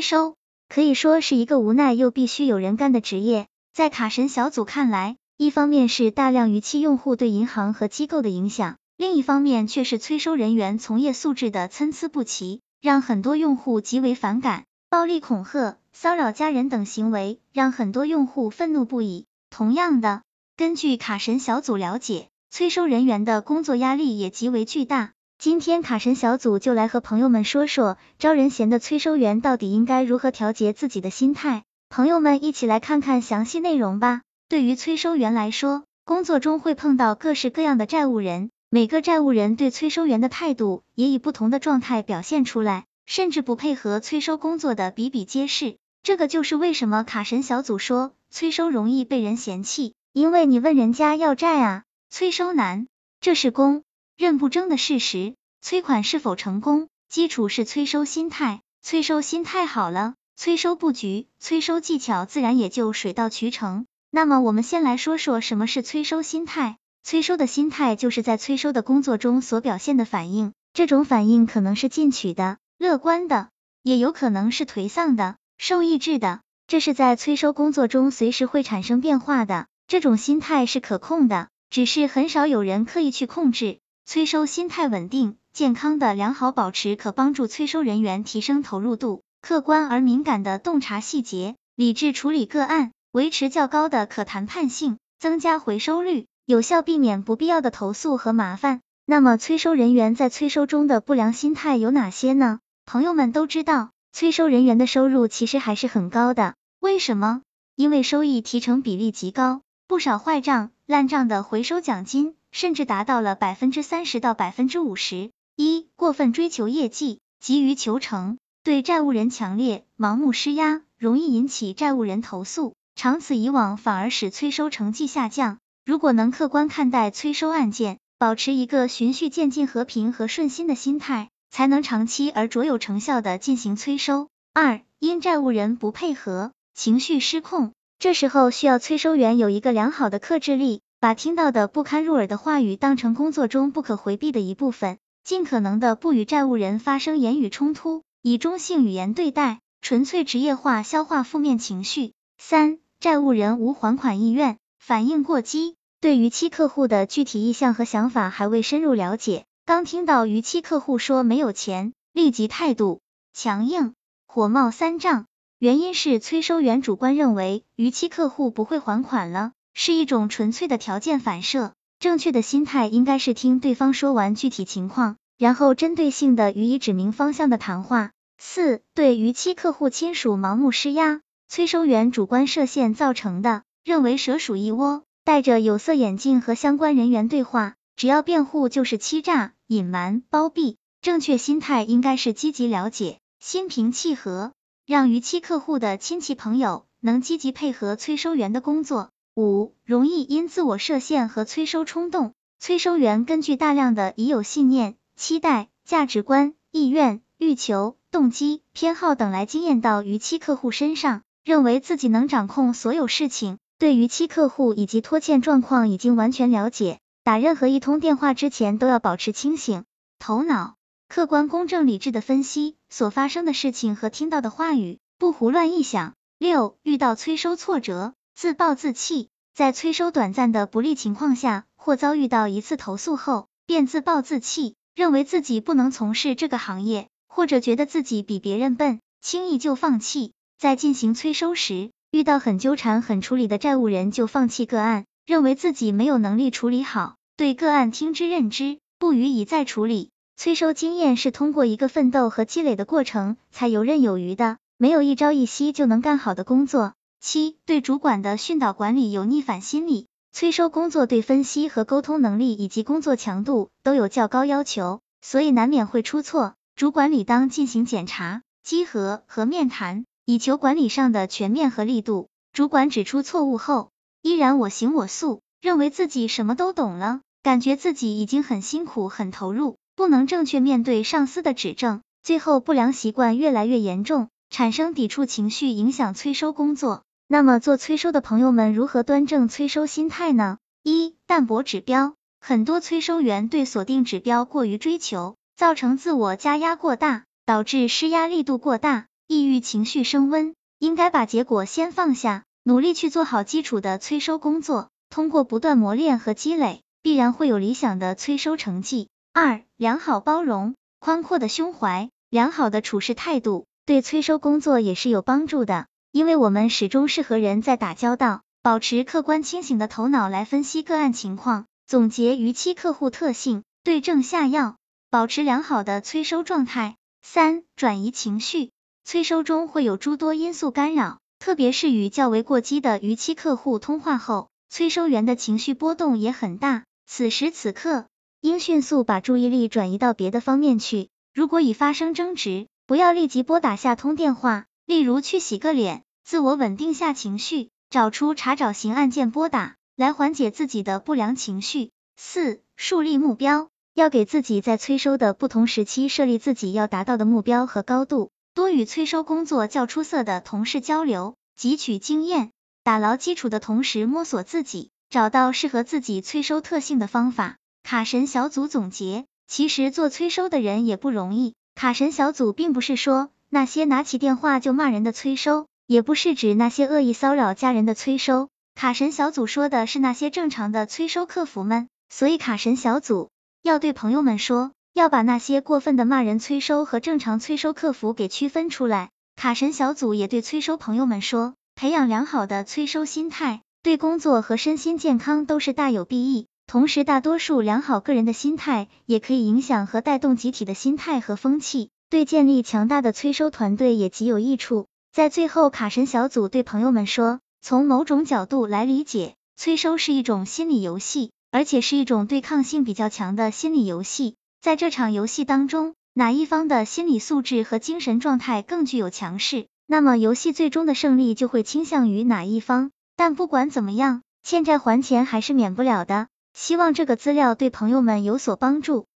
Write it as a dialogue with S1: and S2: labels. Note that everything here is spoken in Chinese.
S1: 催收可以说是一个无奈又必须有人干的职业。在卡神小组看来，一方面是大量逾期用户对银行和机构的影响，另一方面却是催收人员从业素质的参差不齐，让很多用户极为反感。暴力恐吓、骚扰家人等行为让很多用户愤怒不已。同样的，根据卡神小组了解，催收人员的工作压力也极为巨大。今天卡神小组就来和朋友们说说，招人嫌的催收员到底应该如何调节自己的心态。朋友们一起来看看详细内容吧。对于催收员来说，工作中会碰到各式各样的债务人，每个债务人对催收员的态度也以不同的状态表现出来，甚至不配合催收工作的比比皆是。这个就是为什么卡神小组说催收容易被人嫌弃，因为你问人家要债啊，催收难，这是公认不争的事实。催款是否成功，基础是催收心态，催收心态好了。催收布局、催收技巧自然也就水到渠成。那么我们先来说说什么是催收心态。催收的心态就是在催收的工作中所表现的反应，这种反应可能是进取的、乐观的，也有可能是颓丧的、受抑制的。这是在催收工作中随时会产生变化的。这种心态是可控的，只是很少有人刻意去控制。催收心态稳定、健康的良好保持，可帮助催收人员提升投入度。客观而敏感的洞察细节，理智处理个案，维持较高的可谈判性，增加回收率，有效避免不必要的投诉和麻烦。那么，催收人员在催收中的不良心态有哪些呢？朋友们都知道，催收人员的收入其实还是很高的。为什么？因为收益提成比例极高，不少坏账、烂账的回收奖金甚至达到了百分之三十到百分之五十。一、过分追求业绩，急于求成。对债务人强烈、盲目施压，容易引起债务人投诉，长此以往反而使催收成绩下降。如果能客观看待催收案件，保持一个循序渐进、和平和顺心的心态，才能长期而卓有成效的进行催收。二、因债务人不配合，情绪失控，这时候需要催收员有一个良好的克制力，把听到的不堪入耳的话语当成工作中不可回避的一部分，尽可能的不与债务人发生言语冲突。以中性语言对待，纯粹职业化消化负面情绪。三、债务人无还款意愿，反应过激，对逾期客户的具体意向和想法还未深入了解，刚听到逾期客户说没有钱，立即态度强硬，火冒三丈。原因是催收员主观认为逾期客户不会还款了，是一种纯粹的条件反射。正确的心态应该是听对方说完具体情况。然后针对性的予以指明方向的谈话。四、对逾期客户亲属盲目施压，催收员主观设限造成的，认为蛇鼠一窝，戴着有色眼镜和相关人员对话，只要辩护就是欺诈、隐瞒、包庇。正确心态应该是积极了解，心平气和，让逾期客户的亲戚朋友能积极配合催收员的工作。五、容易因自我设限和催收冲动，催收员根据大量的已有信念。期待、价值观、意愿、欲求、动机、偏好等来经验到逾期客户身上，认为自己能掌控所有事情，对逾期客户以及拖欠状况已经完全了解。打任何一通电话之前都要保持清醒头脑，客观、公正、理智的分析所发生的事情和听到的话语，不胡乱臆想。六、遇到催收挫折，自暴自弃，在催收短暂的不利情况下，或遭遇到一次投诉后，便自暴自弃。认为自己不能从事这个行业，或者觉得自己比别人笨，轻易就放弃。在进行催收时，遇到很纠缠、很处理的债务人，就放弃个案，认为自己没有能力处理好，对个案听之任之，不予以再处理。催收经验是通过一个奋斗和积累的过程，才游刃有余的，没有一朝一夕就能干好的工作。七、对主管的训导管理有逆反心理。催收工作对分析和沟通能力以及工作强度都有较高要求，所以难免会出错。主管理当进行检查、稽核和面谈，以求管理上的全面和力度。主管指出错误后，依然我行我素，认为自己什么都懂了，感觉自己已经很辛苦、很投入，不能正确面对上司的指正，最后不良习惯越来越严重，产生抵触情绪，影响催收工作。那么做催收的朋友们如何端正催收心态呢？一、淡薄指标，很多催收员对锁定指标过于追求，造成自我加压过大，导致施压力度过大，抑郁情绪升温，应该把结果先放下，努力去做好基础的催收工作，通过不断磨练和积累，必然会有理想的催收成绩。二、良好包容，宽阔的胸怀，良好的处事态度，对催收工作也是有帮助的，因为我们始终是和人在打交道，保持客观清醒的头脑来分析个案情况，总结逾期客户特性，对症下药。保持良好的催收状态。三、转移情绪。催收中会有诸多因素干扰，特别是与较为过激的逾期客户通话后，催收员的情绪波动也很大。此时此刻，应迅速把注意力转移到别的方面去。如果已发生争执，不要立即拨打下通电话，例如去洗个脸，自我稳定下情绪，找出查找型按键拨打，来缓解自己的不良情绪。四、树立目标。要给自己在催收的不同时期设立自己要达到的目标和高度，多与催收工作较出色的同事交流，汲取经验，打牢基础的同时摸索自己，找到适合自己催收特性的方法。卡神小组总结：其实做催收的人也不容易。卡神小组并不是说那些拿起电话就骂人的催收，也不是指那些恶意骚扰家人的催收。卡神小组说的是那些正常的催收客服们，所以卡神小组。要对朋友们说，要把那些过分的骂人催收和正常催收客服给区分出来。卡神小组也对催收朋友们说，培养良好的催收心态，对工作和身心健康都是大有裨益。同时，大多数良好个人的心态，也可以影响和带动集体的心态和风气，对建立强大的催收团队也极有益处。在最后，卡神小组对朋友们说，从某种角度来理解，催收是一种心理游戏。而且是一种对抗性比较强的心理游戏，在这场游戏当中，哪一方的心理素质和精神状态更具有强势，那么游戏最终的胜利就会倾向于哪一方。但不管怎么样，欠债还钱还是免不了的。希望这个资料对朋友们有所帮助。